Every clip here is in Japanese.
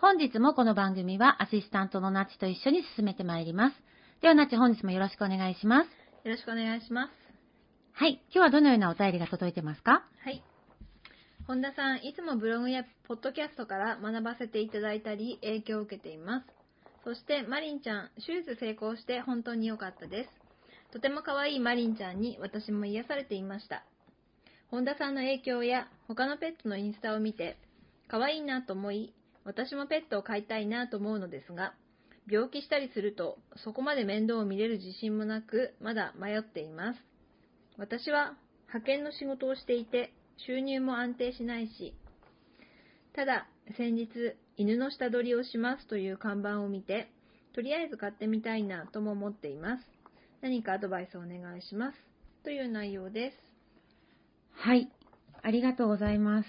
本日もこの番組はアシスタントのナチと一緒に進めてまいります。ではナチ本日もよろしくお願いします。よろしくお願いします。はい。今日はどのようなお便りが届いてますか？はい。本田さん、いつもブログやポッドキャストから学ばせていただいたり、影響を受けています。そして、マリンちゃん、手術成功して本当に良かったです。とても可愛いマリンちゃんに私も癒されていました。本田さんの影響や他のペットのインスタを見て、可愛いなと思い、私もペットを飼いたいなと思うのですが、病気したりすると、そこまで面倒を見れる自信もなく、まだ迷っています。私は派遣の仕事をしていて、収入も安定しないし、ただ、先日、犬の下取りをしますという看板を見て、とりあえず買ってみたいなとも思っています。何かアドバイスをお願いします。という内容です。はい。ありがとうございます。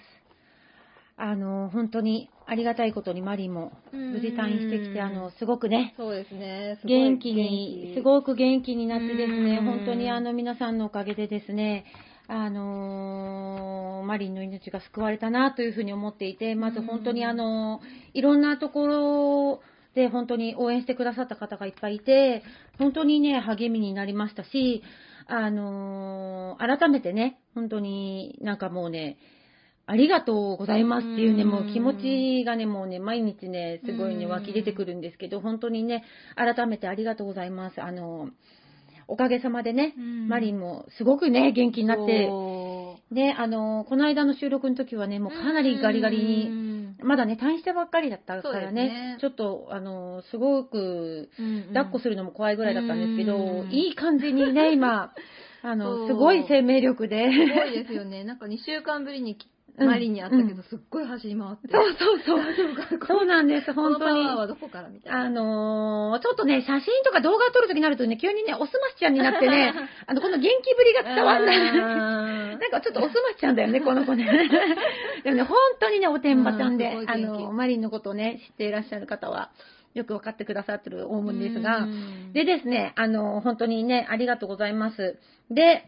あの、本当にありがたいことにマリも無事退院してきて、あの、すごくね、そうですね。す元気に、すごく元気になってですね、うん。本当にあの皆さんのおかげでですね、あのーマリンの命が救われたなというふうに思っていて、まず本当にあのいろんなところで本当に応援してくださった方がいっぱいいて、本当にね、励みになりましたし、あのー改めてね、本当になんかもうね、ありがとうございますっていうね、うん。もう気持ちがね、もうね、毎日ね、すごいね、うん。湧き出てくるんですけど、本当にね、改めてありがとうございます。あの、おかげさまでね、マリンもすごくね、元気になって、そね、あの、この間の収録の時はね、もうかなりガリガリに、にまだね、退院したばっかりだったからね、ね。ちょっと、あの、すごく、抱っこするるのも怖いぐらいだったんですけど、うん。いい感じにね、今、あその、う。すごい生命力で。すごいですよね。なんか2週間ぶりにうんマリンに会ったけど、うんすっごい走り回って。そうそうそう。大丈夫かなそうなんです、本当に。はどこからみた？いな。あのーちょっとね、写真とか動画を撮るときになるとね、急にね、おすましちゃんになってね、あの、この元気ぶりが伝わんない。な なんかちょっとおすましちゃんだよね、この子ね。でもね、本当にね、おてんばちゃんで、あの、マリンのことをね、知っていらっしゃる方は、よくわかってくださってると思うんですが、でですね、あの、本当にね、ありがとうございます。で、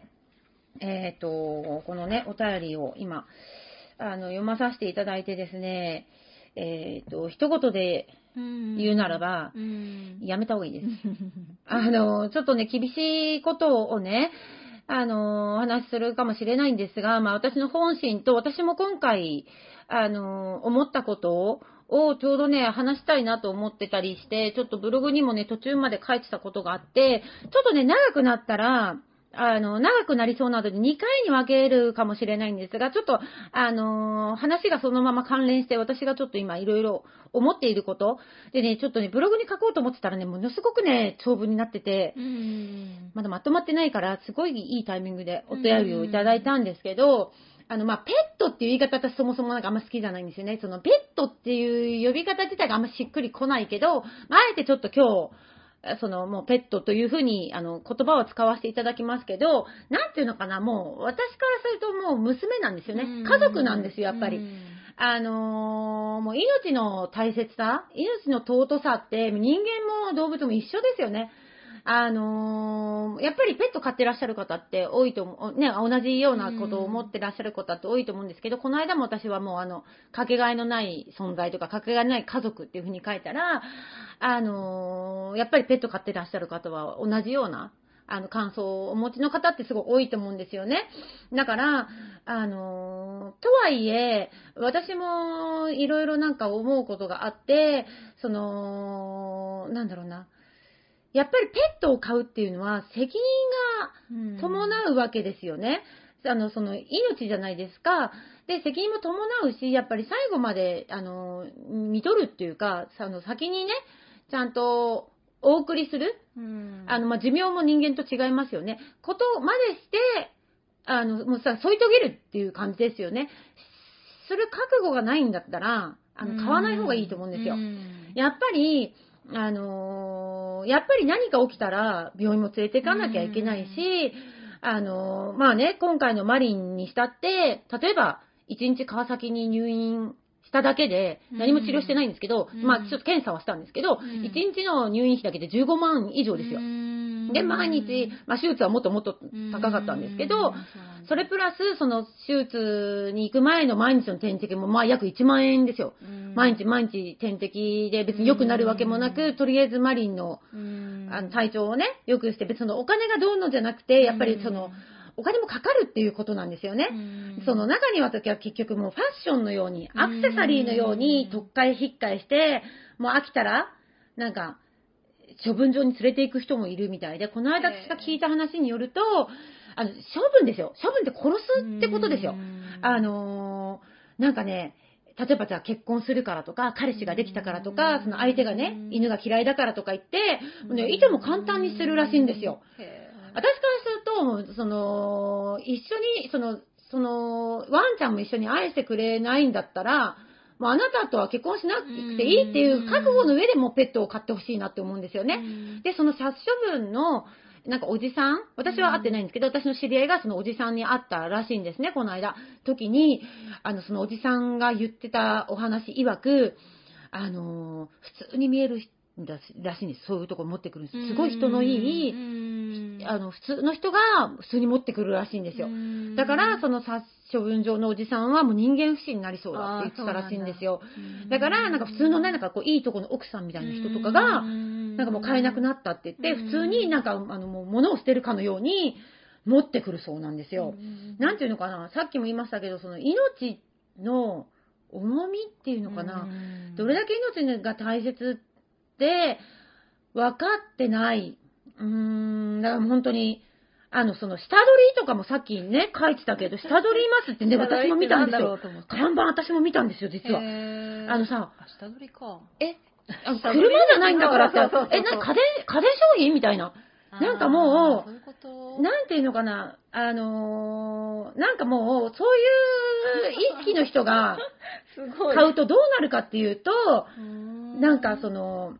えっ、と、このね、お便りを今、あの、読まさせていただいてですね、えっ、と、一言で言言うならば、うんやめた方がいいです。あの、ちょっとね、厳しいことをね、あの、お話しするかもしれないんですが、まあ私の本心と、私も今回、あの、思ったことをちょうどね、話したいなと思ってたりして、ちょっとブログにもね、途中まで書いてたことがあって、ちょっとね、長くなったら、あの、長くなりそうなので2回に分けるかもしれないんですが、ちょっと、あの、話がそのまま関連して、私がちょっと今いろいろ思っていること、でね、ちょっとね、ブログに書こうと思ってたらね、ものすごくね、長文になってて、うん。まだまとまってないから、すごいいいタイミングでお便りをいただいたんですけど、あの、まあ、ペットっていう言い方私そもそもなんかあんま好きじゃないんですよね。その、ペットっていう呼び方自体があんましっくりこないけど、まあ、あえてちょっと今日、その、もうペットというふうに、あの、言葉を使わせていただきますけど、なんていうのかな、もう、私からするともう娘なんですよね。家族なんですよ、やっぱり。あのーもう命の大切さ、命の尊さって人間も動物も一緒ですよね。あのーやっぱりペット飼ってらっしゃる方って多いと思う、ね、同じようなことを思ってらっしゃる方って多いと思うんですけど、この間も私はもうあの、かけがえのない存在とか、かけがえのない家族っていうふうに書いたら、あのーやっぱりペット飼ってらっしゃる方は同じような、あの、感想をお持ちの方ってすごい多いと思うんですよね。だから、あのーとはいえ、私もいろいろなんか思うことがあって、その、なんだろうな。やっぱりペットを飼うっていうのは責任が伴うわけですよね。あの、その、命じゃないですか。で、責任も伴うし、やっぱり最後まで、あの、見とるっていうか、あの、先にね、ちゃんとお送りする。うんあの、まあ、寿命も人間と違いますよね。ことまでして、あの、もうさ、添い遂げるっていう感じですよね。する覚悟がないんだったら、あの、買わない方がいいと思うんですよ。うんやっぱり、あのーやっぱり何か起きたら病院も連れて行かなきゃいけないし、あのーまあね、今回のマリンにしたって、例えば、1日川崎に入院しただけで、何も治療してないんですけど、うん。まあちょっと検査はしたんですけど、うん。1日の入院費だけで15万以上ですよ。で、毎日、まあ手術はもっともっと高かったんですけど、それプラス、その手術に行く前の毎日の点滴も、まあ約1万円ですよ。毎日毎日点滴で別に良くなるわけもなく、うん。とりあえずマリンのあの体調をね、良くして、別にそのお金がどうのじゃなくて、やっぱりその、お金もかかるっていうことなんですよね。その中には時は結局もうファッションのように、アクセサリーのように、特会引っかえして、もう飽きたら、なんか、処分場に連れて行く人もいるみたいで、この間私が聞いた話によると、あの、処分ですよ。処分って殺すってことですよ。あのーなんかね、例えばじゃあ結婚するからとか、彼氏ができたからとか、その相手がね、犬が嫌いだからとか言って、もうね、いても簡単にするらしいんですよ。私からすると、その、一緒に、その、その、ワンちゃんも一緒に愛してくれないんだったら、もうあなたとは結婚しなくていいっていう覚悟の上でもうペットを飼ってほしいなって思うんですよね。で、その殺処分の、なんかおじさん私は会ってないんですけど、私の知り合いがそのおじさんに会ったらしいんですね、この間。時に、あの、そのおじさんが言ってたお話曰く、あの、普通に見えるらしいんです。そういうとこ持ってくるんです。すごい人のいい、あの、普通の人が普通に持ってくるらしいんですよ。だから、その殺処分場のおじさんはもう人間不信になりそうだって言ってたらしいんですよ。だ。から、なんか普通のね、なんかこう、いいとこの奥さんみたいな人とかが、なんかもう買えなくなったって言って、普通になんか、あの、もう物を捨てるかのように持ってくるそうなんですよ。なんていうのかな、さっきも言いましたけど、その命の重みっていうのかな、どれだけ命が大切って分かってない。うーん、だから本当に、あの、その、下取りとかもさっきね、書いてたけど、下取りいますってね、私も見たんですよ。看板私も見たんですよ、実は。あのさ、下取りか。え、車じゃないんだからってそうそうそう、そうえ、な家電、家電商品みたいな。なんかもうういうなんていうのかな、あのーなんかもう、そういう意識の人が。買うとどうなるかっていうと、うなんかその、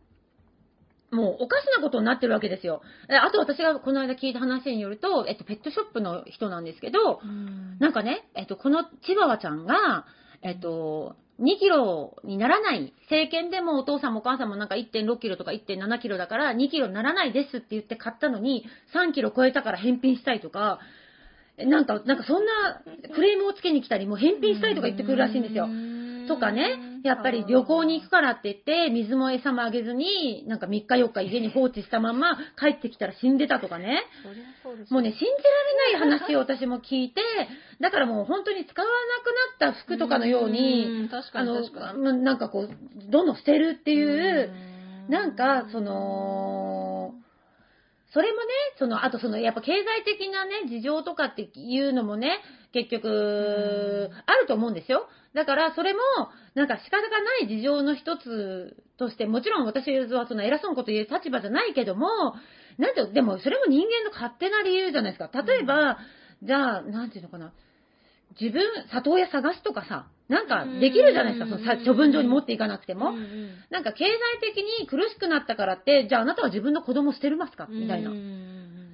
もうおかしなことになってるわけですよ。えあと私がこの間聞いた話によると、えっと、ペットショップの人なんですけど、うんなんかね、えっと、このチワワちゃんが、えっと、2キロにならない。政権でもお父さんもお母さんもなんか1.6キロとか1.7キロだから2キロにならないですって言って買ったのに3キロ超えたから返品したいとか、えなんか、なんかそんなクレームをつけに来たり、もう返品したいとか言ってくるらしいんですよ。とかね、やっぱり旅行に行くからって言って、水も餌もあげずに、なんか3日4日家に放置したまま帰ってきたら死んでたとかね。もうね、信じられない話を私も聞いて、だからもう本当に使わなくなった服とかのように、あのなんかこう、どんどん捨てるっていう、うん。なんか、その、それもね、その、あとその、やっぱ経済的なね、事情とかっていうのもね、結局、あると思うんですよ。だから、それも、なんか仕方がない事情の一つとして、もちろん私はその偉そうなこと言う立場じゃないけども、なんて、でもそれも人間の勝手な理由じゃないですか。例えば、じゃあ、なんていうのかな。自分、里親探すとかさ、なんかできるじゃないですか、そのさ処分場に持っていかなくても。なんか経済的に苦しくなったからって、じゃああなたは自分の子供を捨てるますか？みたいな。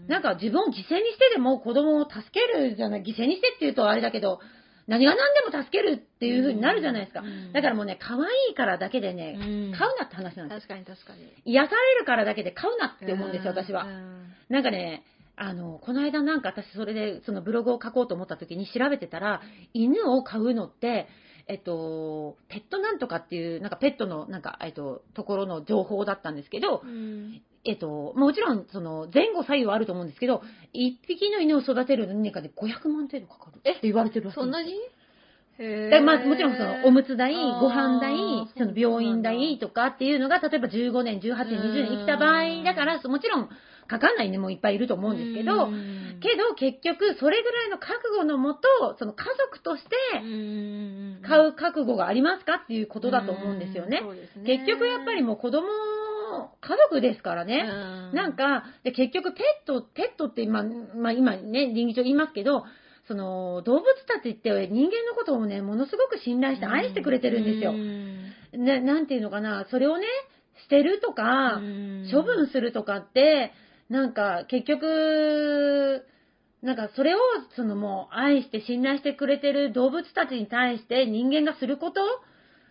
なんか自分を犠牲にしてでも子供を助けるじゃない、犠牲にしてって言うとあれだけど、何が何でも助けるっていう風になるじゃないですか。うんだからもうね、可愛いからだけでね、うん買うなって話なんですよ。確かに確かに。癒されるからだけで買うなって思うんですよ、私はう。んなんかね、あの、この間なんか私それでそのブログを書こうと思った時に調べてたら、犬を飼うのって、えっと、ペットなんとかっていう、なんかペットの、なんか、えっと、ところの情報だったんですけど、うんえっと、もちろん、その、前後左右はあると思うんですけど、一匹の犬を育てる年間で500万程度かかるって言われてるらしいんですそんなに？まあ、もちろんそのおむつ代、ご飯代、その病院代だとかっていうのが、例えば15年、18年、20年生きた場合だから、もちろんかかんない犬もいっぱいいると思うんですけど、うん。けど結局それぐらいの覚悟のもと、その家族としてうん買う覚悟がありますかっていうことだと思うんですよね。ね。結局やっぱりもう子供、家族ですからね。うんなんか、で結局ペット、ペットって今、まあ今ね、倫理上言いますけど、その動物たちって人間のことをね、ものすごく信頼して愛してくれてるんですよう。んななんていうのかな、それをね、捨てるとか、うん処分するとかって、なんか結局、なんかそれをそのもう愛して信頼してくれてる動物たちに対して人間がすること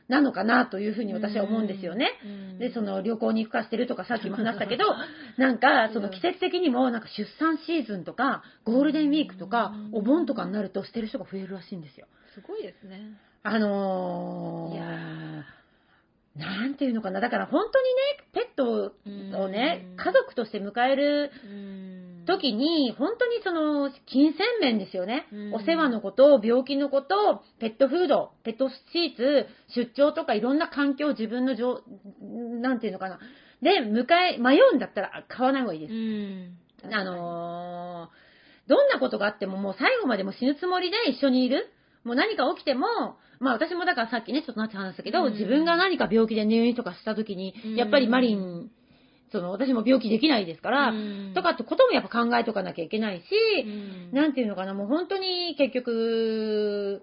なのかなというふうに私は思うんですよね。うんで、その旅行に行くかしてるとかさっきも話したけど、なんかその季節的にもなんか出産シーズンとかゴールデンウィークとかうんお盆とかになると捨てる人が増えるらしいんですよ。すごいですね。あのー、いやなんていうのかな。だから本当にね、ペットをねう、ん家族として迎えるうん時に、本当にその、金銭面ですよねうん。お世話のこと、病気のこと、ペットフード、ペットシーツ、出張とかいろんな環境、自分のじょ、なんていうのかな。で、迎え、迷うんだったら買わない方がいいですう。んあのーどんなことがあってももう最後までもう死ぬつもりで一緒にいる。もう何か起きても、まあ私もだからさっきね、ちょっとなって話したけど、うん自分が何か病気で入院とかした時にうん、やっぱりマリン、その私も病気できないですから、うん。とかってこともやっぱ考えとかなきゃいけないし、うん。なんていうのかな、もう本当に結局、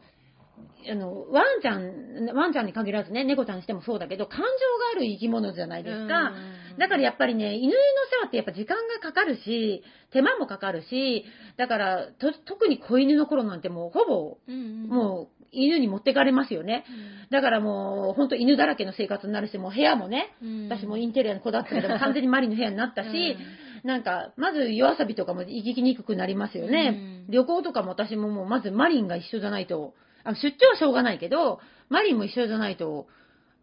あの、ワンちゃん、ワンちゃんに限らずね、猫ちゃんにしてもそうだけど、感情がある生き物じゃないですか。うん。だからやっぱりね、犬の世話ってやっぱ時間がかかるし、手間もかかるし、だから、と特に子犬の頃なんてもうほぼ、うんもう犬に持ってかれますよね。だからもう、ほんと犬だらけの生活になるし、もう部屋もね、うん私もインテリアにこだわってたけど、完全にマリンの部屋になったし、なんか、まず夜遊びとかも行きにくくなりますよね。うん旅行とかも私ももうまずマリンが一緒じゃないと、あ出張はしょうがないけど、マリンも一緒じゃないと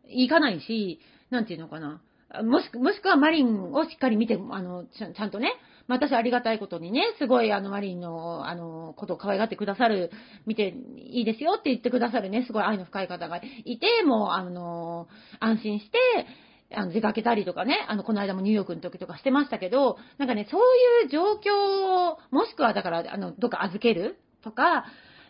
行かないし、なんていうのかな。あもしくもしくはマリンをしっかり見て、あの、ちゃんとね、まあ私ありがたいことにね、すごいあのマリンの、あの、ことを可愛がってくださる、見ていいですよって言ってくださるね、すごい愛の深い方がいて、もうあの、安心して、あの出かけたりとかね、あの、この間もニューヨークの時とかしてましたけど、なんかね、そういう状況、もしくはだから、あの、どっか預けるとか、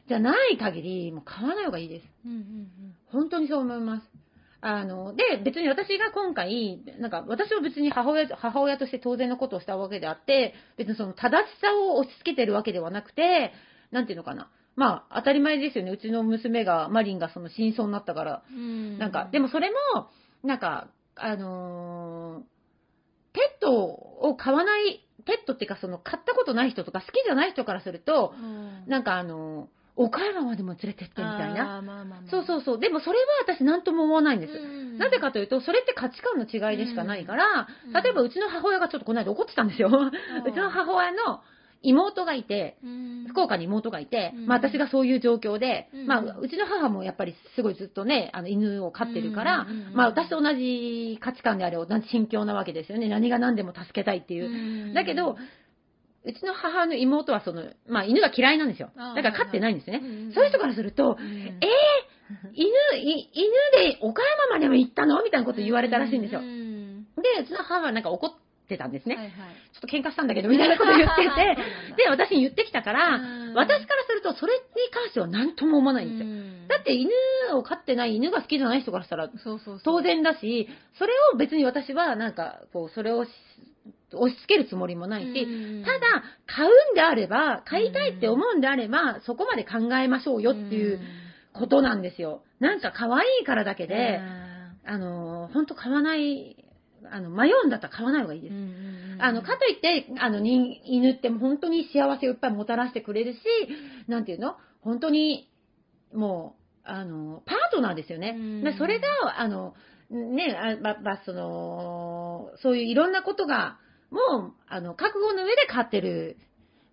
じゃない限り、もう買わない方がいいです。うんうん本当にそう思います。あの、で、別に私が今回、なんか、私は別に母親、母親として当然のことをしたわけであって、別にその正しさを押し付けてるわけではなくて、なんていうのかな。まあ、当たり前ですよね。うちの娘が、マリンがその真相になったから。うんなんか、でもそれも、なんか、あのーペットを飼わない、ペットっていうかその飼ったことない人とか好きじゃない人からすると、うんなんかあのー岡山までも連れてってみたいな。あーまあまあまあそうそうそう。でもそれは私何とも思わないんです。うんなぜかというと、それって価値観の違いでしかないから、うん例えばうちの母親がちょっとこの間怒ってたんですよ。うちの母親の妹がいて、うん福岡に妹がいて、うんまあ私がそういう状況で、うんまあうちの母もやっぱりすごいずっとね、あの犬を飼ってるから、まあ私と同じ価値観であれ同じ心境なわけですよね。何が何でも助けたいっていう。うんだけど、うちの母の妹はその、まあ犬が嫌いなんですよ。だから飼ってないんですね。そういう人からすると、うんえー、犬、い犬で岡山までも行ったの？みたいなこと言われたらしいんですよ。う。んで、うちの母はなんか怒ってたんですね。はいはい。ちょっと喧嘩したんだけど、みたいなこと言ってて、で、私に言ってきたから、うん。私からすると、それに関しては何とも思わないんですよ。うん。だって犬を飼ってない、犬が好きじゃない人からしたら、当然だし、それを別に私はなんか、こう、それをし押し付けるつもりもないし、うん。ただ、買うんであれば、買いたいって思うんであれば、そこまで考えましょうよっていうことなんですよ。なんか可愛いからだけで、あの、本当買わない、あの、迷うんだったら買わない方がいいです。あの、かといって、あの、人犬って本当に幸せをいっぱいもたらしてくれるし、なんていうの？本当に、もう、あの、パートナーですよね。それが、あの、ね、あま、まその、そういういろんなことが、もう、あの、覚悟の上で飼ってる、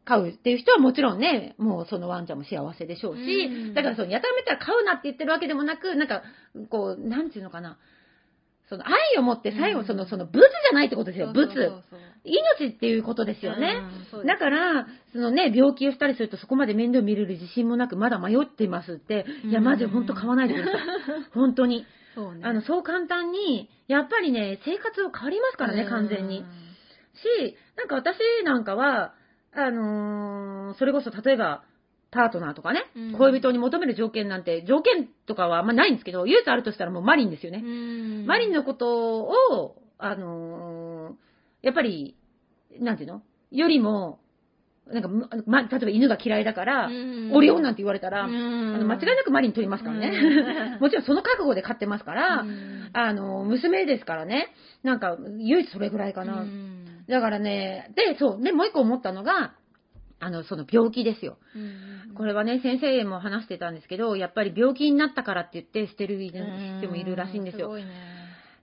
飼うっていう人はもちろんね、もうそのワンちゃんも幸せでしょうし、うんだからその、やたらめったら飼うなって言ってるわけでもなく、なんか、こう、なんていうのかな、その愛を持って最後、うんその、その、ブツじゃないってことですよ、ブ命っていうことですよね。うんだから、そのね、病気をしたりするとそこまで面倒見れる自信もなく、まだ迷っていますって、いや、うんマジで本当買わないでください。本当に。そうね。あの、そう簡単に、やっぱりね、生活を変わりますからね、完全に。し、なんか私なんかは、あのーそれこそ例えば、パートナーとかね、うん。恋人に求める条件なんて、条件とかはあんまないんですけど、唯一あるとしたらもうマリンですよね。うん。マリンのことを、あのーやっぱり、なんていうの？よりも、なんか、ま、ま例えば犬が嫌いだから、うん。オリオンなんて言われたら、うん。あの間違いなくマリン取りますからね。うん。もちろんその覚悟で飼ってますから、うん。あの、娘ですからね、なんか、唯一それぐらいかな。うんだからね、で、そう、で、もう一個思ったのが、あの、その病気ですよ。うんこれはね、先生も話してたんですけど、やっぱり病気になったからって言って捨てる人もいるらしいんですよ。ごいね。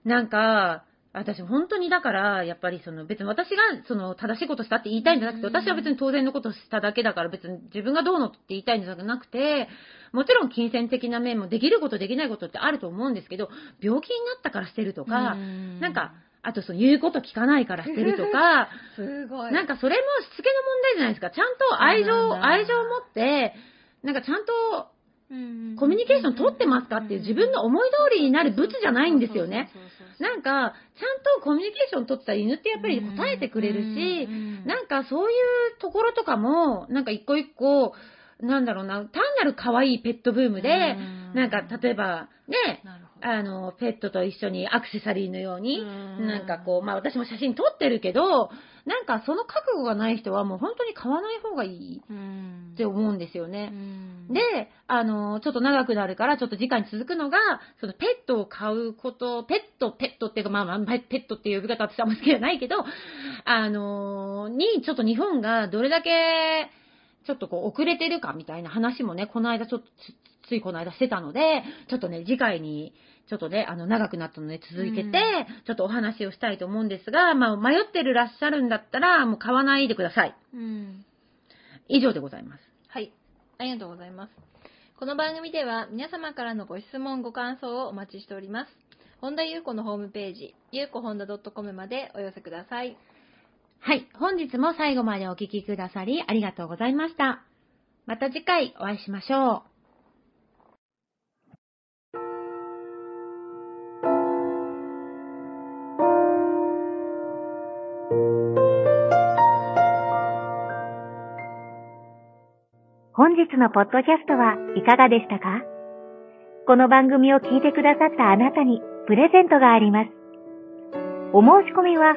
なんか、私本当にだから、やっぱりその別に私がその正しいことしたって言いたいんじゃなくて、うん私は別に当然のことしただけだから別に自分がどうのって言いたいんじゃなくて、もちろん金銭的な面もできることできないことってあると思うんですけど、病気になったから捨てるとか、うんなんか、あとその言うこと聞かないから捨てるとか、すごい。なんかそれもしつけの問題じゃないですか。ちゃんと愛情、愛情を持って、なんかちゃんとうん、コミュニケーション取ってますかっていう自分の思い通りになるブツじゃないんですよね。なんか、ちゃんとコミュニケーション取ってた犬ってやっぱり答えてくれるし、なんかそういうところとかも、なんか一個一個、なんだろうな、単なる可愛いペットブームで、なんか例えばね。あの、ペットと一緒にアクセサリーのように、うんなんかこう、まあ私も写真撮ってるけど、なんかその覚悟がない人はもう本当に買わない方がいいうんって思うんですよね。うんで、あの、ちょっと長くなるから、ちょっと次回に続くのが、そのペットを飼うこと、ペット、ペットっていうか、まあまあ、ペットっていう呼び方は私はあんま好きじゃないけど、あの、に、ちょっと日本がどれだけ、ちょっとこう遅れてるかみたいな話もね、この間ちょっとつ、ついこの間してたので、ちょっとね、次回に、ちょっとね、あの、長くなったので続けて、うんちょっとお話をしたいと思うんですが、まあ、迷ってるらっしゃるんだったら、もう買わないでください。うん。以上でございます。はい。ありがとうございます。この番組では皆様からのご質問、ご感想をお待ちしております。本田優子のホームページ、ゆうこほんだ .com までお寄せください。はい。本日も最後までお聞きくださりありがとうございました。また次回お会いしましょう。本日のポッドキャストはいかがでしたか？この番組を聞いてくださったあなたにプレゼントがあります。お申し込みは、